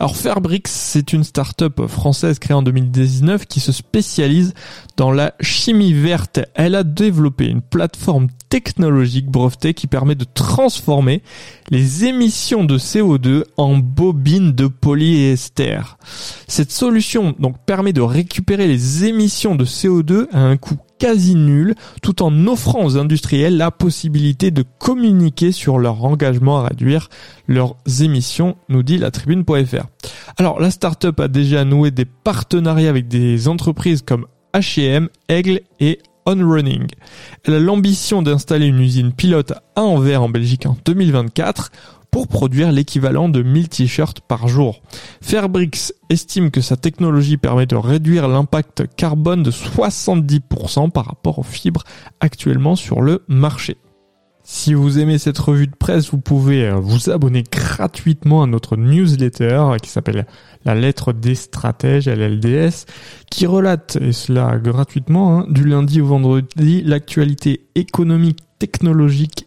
Alors Fairbrix, c'est une start-up française créée en 2019 qui se spécialise dans la chimie verte. Elle a développé une plateforme technologique brevetée qui permet de transformer les émissions de CO2 en bobines de polyester. Cette solution donc permet de récupérer les émissions de CO2 à un coût quasi nul, tout en offrant aux industriels la possibilité de communiquer sur leur engagement à réduire leurs émissions, nous dit la tribune.fr. Alors la startup a déjà noué des partenariats avec des entreprises comme H&M, Aigle et On-Running. Elle a l'ambition d'installer une usine pilote à Anvers en Belgique en 2024 pour produire l'équivalent de 1000 t-shirts par jour. Fairbrix estime que sa technologie permet de réduire l'impact carbone de 70% par rapport aux fibres actuellement sur le marché. Si vous aimez cette revue de presse, vous pouvez euh, vous abonner gratuitement à notre newsletter qui s'appelle La lettre des stratèges, LLDS, qui relate, et cela gratuitement, hein, du lundi au vendredi, l'actualité économique, technologique